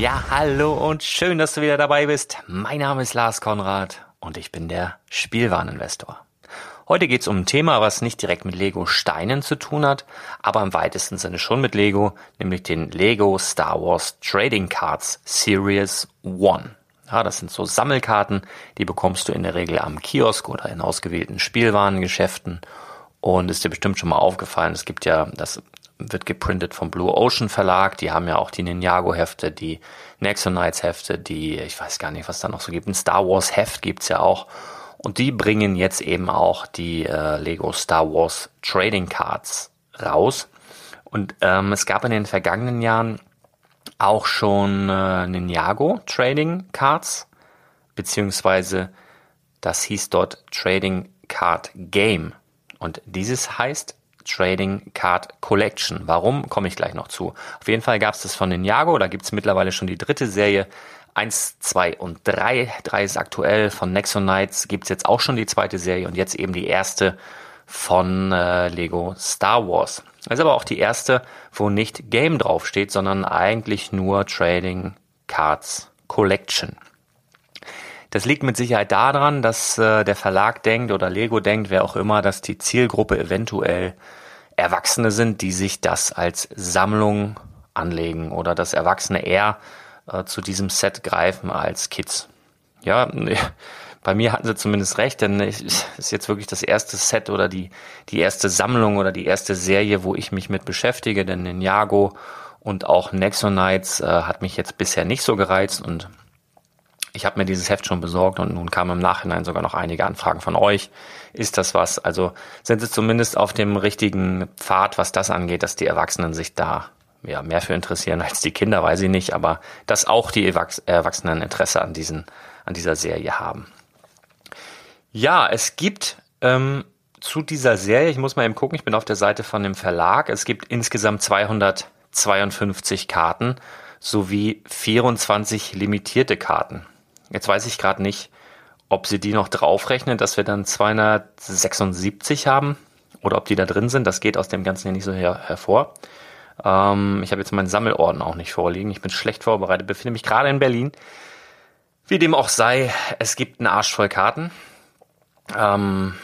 Ja, hallo und schön, dass du wieder dabei bist. Mein Name ist Lars Konrad und ich bin der Spielwareninvestor. Heute geht es um ein Thema, was nicht direkt mit Lego Steinen zu tun hat, aber im weitesten Sinne schon mit Lego, nämlich den Lego Star Wars Trading Cards Series 1. Ja, das sind so Sammelkarten, die bekommst du in der Regel am Kiosk oder in ausgewählten Spielwarengeschäften. Und ist dir bestimmt schon mal aufgefallen, es gibt ja das wird geprintet vom Blue Ocean Verlag. Die haben ja auch die Ninjago-Hefte, die Nexonites-Hefte, die, ich weiß gar nicht, was da noch so gibt. Ein Star Wars-Heft gibt's ja auch. Und die bringen jetzt eben auch die äh, Lego Star Wars Trading Cards raus. Und ähm, es gab in den vergangenen Jahren auch schon äh, Ninjago Trading Cards, beziehungsweise das hieß dort Trading Card Game. Und dieses heißt Trading Card Collection. Warum, komme ich gleich noch zu. Auf jeden Fall gab es das von Ninjago, da gibt es mittlerweile schon die dritte Serie. Eins, zwei und drei. Drei ist aktuell. Von Nexonites gibt es jetzt auch schon die zweite Serie und jetzt eben die erste von äh, Lego Star Wars. Das ist aber auch die erste, wo nicht Game draufsteht, sondern eigentlich nur Trading Cards Collection. Das liegt mit Sicherheit daran, dass äh, der Verlag denkt oder Lego denkt, wer auch immer, dass die Zielgruppe eventuell Erwachsene sind, die sich das als Sammlung anlegen oder dass Erwachsene eher äh, zu diesem Set greifen als Kids. Ja, bei mir hatten sie zumindest recht, denn es ist jetzt wirklich das erste Set oder die, die erste Sammlung oder die erste Serie, wo ich mich mit beschäftige, denn Ninjago und auch Nexonites äh, hat mich jetzt bisher nicht so gereizt und ich habe mir dieses Heft schon besorgt und nun kamen im Nachhinein sogar noch einige Anfragen von euch. Ist das was? Also sind sie zumindest auf dem richtigen Pfad, was das angeht, dass die Erwachsenen sich da ja, mehr für interessieren als die Kinder, weiß ich nicht, aber dass auch die Erwachsenen Interesse an diesen, an dieser Serie haben. Ja, es gibt ähm, zu dieser Serie, ich muss mal eben gucken, ich bin auf der Seite von dem Verlag, es gibt insgesamt 252 Karten sowie 24 limitierte Karten. Jetzt weiß ich gerade nicht, ob sie die noch draufrechnen, dass wir dann 276 haben oder ob die da drin sind. Das geht aus dem Ganzen ja nicht so her hervor. Ähm, ich habe jetzt meinen Sammelorden auch nicht vorliegen. Ich bin schlecht vorbereitet, befinde mich gerade in Berlin. Wie dem auch sei, es gibt einen Arsch voll Karten. Ähm,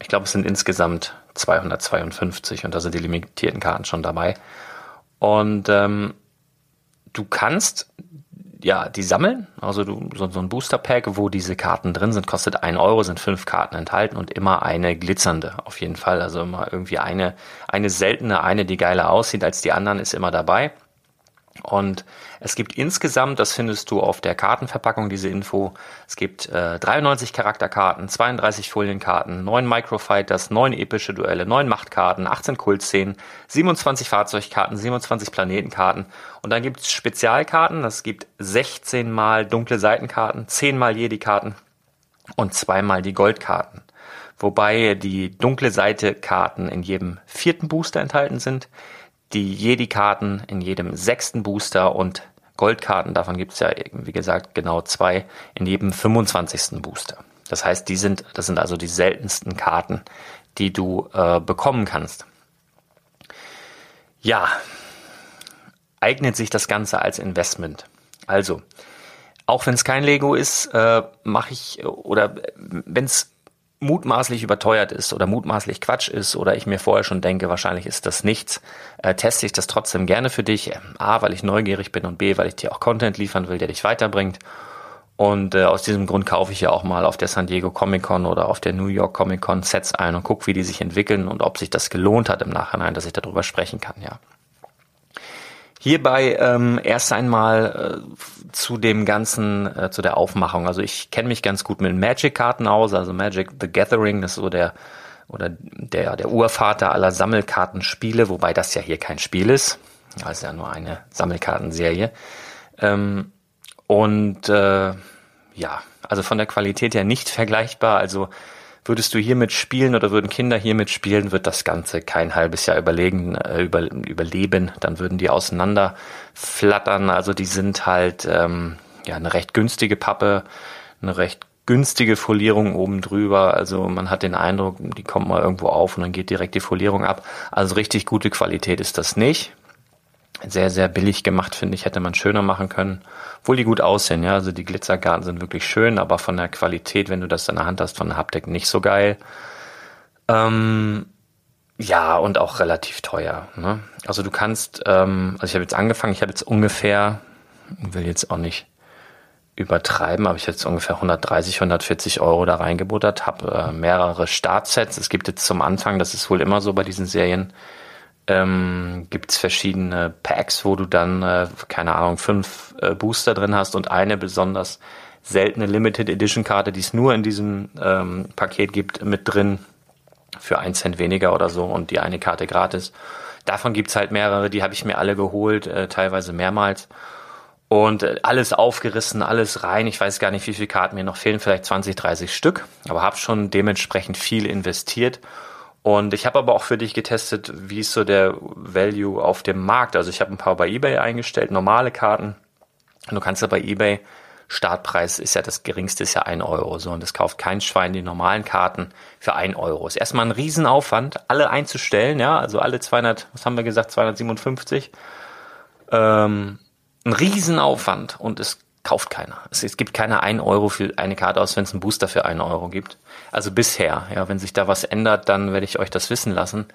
ich glaube, es sind insgesamt 252 und da sind die limitierten Karten schon dabei. Und ähm, du kannst ja die sammeln, also du, so, so ein Booster Pack, wo diese Karten drin sind, kostet ein Euro, sind fünf Karten enthalten und immer eine glitzernde auf jeden Fall. Also immer irgendwie eine, eine seltene, eine, die geiler aussieht als die anderen, ist immer dabei. Und es gibt insgesamt, das findest du auf der Kartenverpackung, diese Info, es gibt äh, 93 Charakterkarten, 32 Folienkarten, 9 Microfighters, 9 epische Duelle, 9 Machtkarten, 18 Kultszenen, 27 Fahrzeugkarten, 27 Planetenkarten und dann gibt es Spezialkarten, es gibt 16 mal dunkle Seitenkarten, 10 mal Jedi-Karten und 2 mal die Goldkarten. Wobei die dunkle Seite Karten in jedem vierten Booster enthalten sind die Jedi-Karten in jedem sechsten Booster und Goldkarten, davon gibt es ja, wie gesagt, genau zwei in jedem 25. Booster. Das heißt, die sind, das sind also die seltensten Karten, die du äh, bekommen kannst. Ja, eignet sich das Ganze als Investment. Also, auch wenn es kein Lego ist, äh, mache ich, oder wenn es mutmaßlich überteuert ist oder mutmaßlich Quatsch ist oder ich mir vorher schon denke, wahrscheinlich ist das nichts, äh, teste ich das trotzdem gerne für dich. A, weil ich neugierig bin und B, weil ich dir auch Content liefern will, der dich weiterbringt. Und äh, aus diesem Grund kaufe ich ja auch mal auf der San Diego Comic Con oder auf der New York Comic Con Sets ein und gucke, wie die sich entwickeln und ob sich das gelohnt hat im Nachhinein, dass ich darüber sprechen kann, ja. Hierbei ähm, erst einmal äh, zu dem ganzen, äh, zu der Aufmachung. Also ich kenne mich ganz gut mit Magic-Karten aus, also Magic the Gathering, das ist so der oder der der Urvater aller Sammelkartenspiele, wobei das ja hier kein Spiel ist, das ist ja nur eine Sammelkartenserie. Ähm, und äh, ja, also von der Qualität her nicht vergleichbar. Also Würdest du hiermit spielen oder würden Kinder hiermit spielen, wird das Ganze kein halbes Jahr überlegen, äh, über, überleben. Dann würden die auseinander flattern. Also die sind halt ähm, ja eine recht günstige Pappe, eine recht günstige Folierung oben drüber. Also man hat den Eindruck, die kommt mal irgendwo auf und dann geht direkt die Folierung ab. Also richtig gute Qualität ist das nicht sehr, sehr billig gemacht, finde ich, hätte man schöner machen können. Obwohl die gut aussehen, ja. Also die Glitzergarten sind wirklich schön, aber von der Qualität, wenn du das in der Hand hast, von der Haptik nicht so geil. Ähm, ja, und auch relativ teuer. Ne? Also du kannst, ähm, also ich habe jetzt angefangen, ich habe jetzt ungefähr, will jetzt auch nicht übertreiben, aber ich jetzt ungefähr 130, 140 Euro da reingebuttert, habe äh, mehrere Startsets. Es gibt jetzt zum Anfang, das ist wohl immer so bei diesen Serien, ähm, gibt es verschiedene Packs, wo du dann, äh, keine Ahnung, fünf äh, Booster drin hast und eine besonders seltene Limited Edition Karte, die es nur in diesem ähm, Paket gibt, mit drin für ein Cent weniger oder so und die eine Karte gratis. Davon gibt's halt mehrere, die habe ich mir alle geholt, äh, teilweise mehrmals. Und äh, alles aufgerissen, alles rein. Ich weiß gar nicht, wie viele Karten mir noch fehlen, vielleicht 20, 30 Stück, aber habe schon dementsprechend viel investiert und ich habe aber auch für dich getestet, wie ist so der Value auf dem Markt. Also ich habe ein paar bei eBay eingestellt, normale Karten. Und du kannst ja bei eBay, Startpreis ist ja das geringste, ist ja ein Euro. So, und das kauft kein Schwein die normalen Karten für ein Euro. Ist erstmal ein Riesenaufwand, alle einzustellen, ja, also alle 200, was haben wir gesagt, 257. Ähm, ein Riesenaufwand und es kauft keiner. Es, es gibt keine 1 Euro für eine Karte aus, wenn es einen Booster für 1 Euro gibt. Also bisher, ja, wenn sich da was ändert, dann werde ich euch das wissen lassen.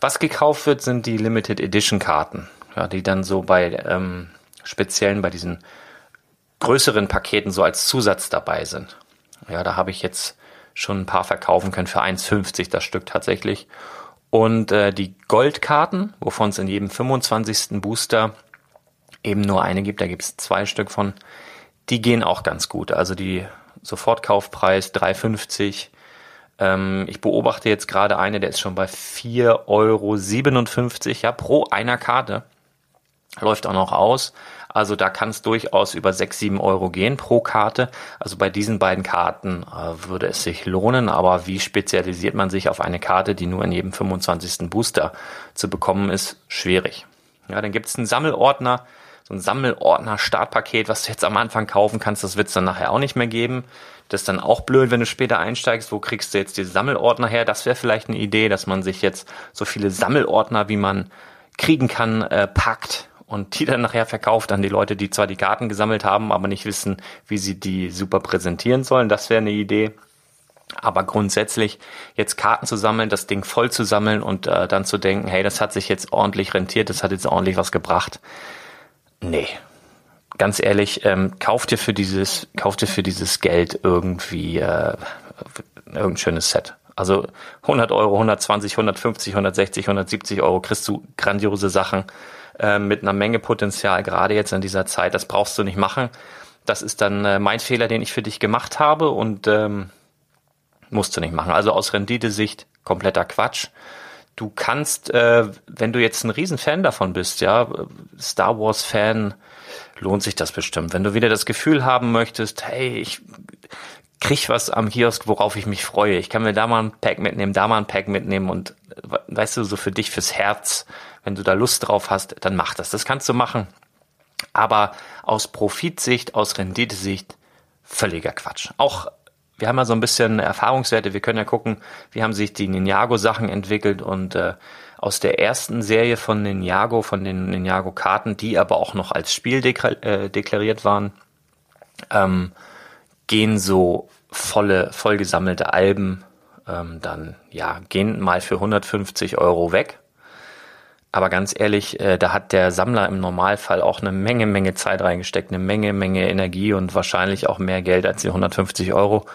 Was gekauft wird, sind die Limited Edition Karten, ja, die dann so bei ähm, speziellen, bei diesen größeren Paketen so als Zusatz dabei sind. Ja, da habe ich jetzt schon ein paar verkaufen können für 1,50 das Stück tatsächlich. Und äh, die Goldkarten, wovon es in jedem 25. Booster eben nur eine gibt, da gibt es zwei Stück von, die gehen auch ganz gut. Also die Sofortkaufpreis 3,50. Ähm, ich beobachte jetzt gerade eine, der ist schon bei 4,57 Euro ja, pro einer Karte. Läuft auch noch aus. Also da kann es durchaus über 6, 7 Euro gehen pro Karte. Also bei diesen beiden Karten äh, würde es sich lohnen. Aber wie spezialisiert man sich auf eine Karte, die nur in jedem 25. Booster zu bekommen ist? Schwierig. Ja, dann gibt es einen Sammelordner, so ein Sammelordner-Startpaket, was du jetzt am Anfang kaufen kannst. Das wird es dann nachher auch nicht mehr geben. Das ist dann auch blöd, wenn du später einsteigst. Wo kriegst du jetzt diese Sammelordner her? Das wäre vielleicht eine Idee, dass man sich jetzt so viele Sammelordner, wie man kriegen kann, äh, packt und die dann nachher verkauft an die Leute, die zwar die Karten gesammelt haben, aber nicht wissen, wie sie die super präsentieren sollen. Das wäre eine Idee. Aber grundsätzlich jetzt Karten zu sammeln, das Ding voll zu sammeln und äh, dann zu denken, hey, das hat sich jetzt ordentlich rentiert, das hat jetzt ordentlich was gebracht. Nee. Ganz ehrlich, ähm, kauf dir für dieses, kauf dir für dieses Geld irgendwie äh, irgendein schönes Set. Also 100 Euro, 120, 150, 160, 170 Euro kriegst du grandiose Sachen äh, mit einer Menge Potenzial, gerade jetzt in dieser Zeit. Das brauchst du nicht machen. Das ist dann äh, mein Fehler, den ich für dich gemacht habe und ähm, musst du nicht machen. Also aus Renditesicht kompletter Quatsch. Du kannst, äh, wenn du jetzt ein Riesenfan davon bist, ja, Star Wars Fan, lohnt sich das bestimmt. Wenn du wieder das Gefühl haben möchtest, hey, ich krieg was am Kiosk, worauf ich mich freue. Ich kann mir da mal ein Pack mitnehmen, da mal ein Pack mitnehmen und weißt du, so für dich fürs Herz, wenn du da Lust drauf hast, dann mach das. Das kannst du machen. Aber aus Profitsicht, aus Renditesicht, völliger Quatsch. Auch wir haben ja so ein bisschen Erfahrungswerte. Wir können ja gucken, wie haben sich die Ninjago-Sachen entwickelt und äh, aus der ersten Serie von Ninjago, von den Ninjago-Karten, die aber auch noch als Spiel dekla äh, deklariert waren, ähm, gehen so volle, voll gesammelte Alben ähm, dann, ja, gehen mal für 150 Euro weg. Aber ganz ehrlich, äh, da hat der Sammler im Normalfall auch eine Menge, Menge Zeit reingesteckt, eine Menge, Menge Energie und wahrscheinlich auch mehr Geld als die 150 Euro.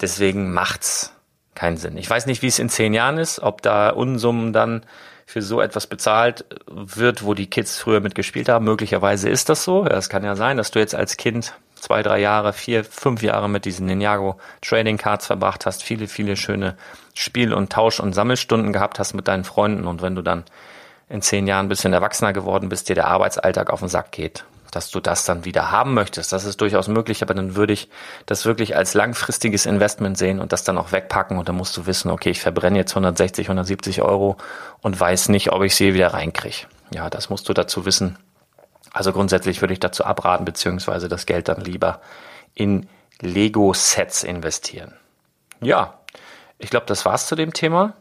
Deswegen macht's keinen Sinn. Ich weiß nicht, wie es in zehn Jahren ist, ob da Unsummen dann für so etwas bezahlt wird, wo die Kids früher mitgespielt haben. Möglicherweise ist das so. Es kann ja sein, dass du jetzt als Kind zwei, drei Jahre, vier, fünf Jahre mit diesen Ninjago Trading Cards verbracht hast, viele, viele schöne Spiel- und Tausch- und Sammelstunden gehabt hast mit deinen Freunden und wenn du dann in zehn Jahren ein bisschen erwachsener geworden bist, dir der Arbeitsalltag auf den Sack geht, dass du das dann wieder haben möchtest. Das ist durchaus möglich, aber dann würde ich das wirklich als langfristiges Investment sehen und das dann auch wegpacken und dann musst du wissen, okay, ich verbrenne jetzt 160, 170 Euro und weiß nicht, ob ich sie wieder reinkriege. Ja, das musst du dazu wissen. Also grundsätzlich würde ich dazu abraten, beziehungsweise das Geld dann lieber in Lego-Sets investieren. Ja, ich glaube, das war's zu dem Thema.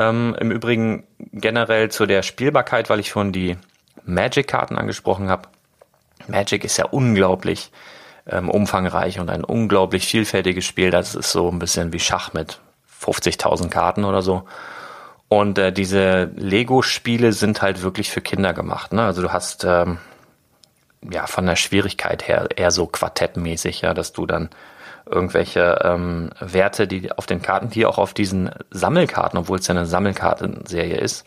Ähm, Im Übrigen generell zu der Spielbarkeit, weil ich schon die Magic-Karten angesprochen habe. Magic ist ja unglaublich ähm, umfangreich und ein unglaublich vielfältiges Spiel. Das ist so ein bisschen wie Schach mit 50.000 Karten oder so. Und äh, diese Lego-Spiele sind halt wirklich für Kinder gemacht. Ne? Also du hast ähm, ja von der Schwierigkeit her eher so quartettmäßig, ja, dass du dann irgendwelche ähm, Werte, die auf den Karten, die auch auf diesen Sammelkarten, obwohl es ja eine Sammelkartenserie ist,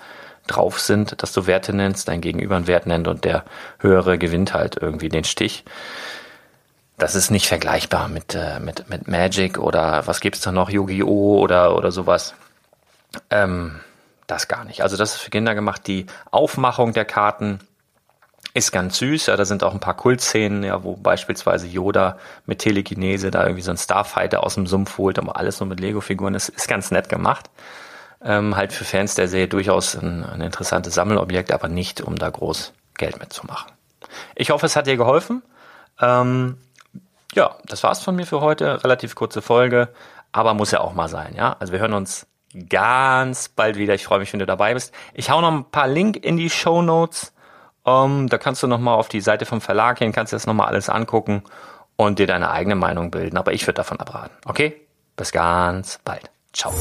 drauf sind, dass du Werte nennst, dein Gegenüber einen Wert nennt und der höhere gewinnt halt irgendwie den Stich. Das ist nicht vergleichbar mit, äh, mit, mit Magic oder was gibt's da noch, Yu-Gi-Oh! oder, oder sowas. Ähm, das gar nicht. Also das ist für Kinder gemacht. Die Aufmachung der Karten ist ganz süß, ja, da sind auch ein paar Kultszenen, ja, wo beispielsweise Yoda mit Telekinese da irgendwie so ein Starfighter aus dem Sumpf holt, aber alles nur mit Lego-Figuren, ist, ist ganz nett gemacht. Ähm, halt für Fans der Serie durchaus ein, ein interessantes Sammelobjekt, aber nicht, um da groß Geld mitzumachen. Ich hoffe, es hat dir geholfen. Ähm, ja, das war's von mir für heute. Relativ kurze Folge, aber muss ja auch mal sein, ja. Also wir hören uns ganz bald wieder. Ich freue mich, wenn du dabei bist. Ich hau noch ein paar Link in die Show Notes um, ähm, da kannst du nochmal auf die Seite vom Verlag gehen, kannst dir das nochmal alles angucken und dir deine eigene Meinung bilden. Aber ich würde davon abraten. Okay? Bis ganz bald. Ciao.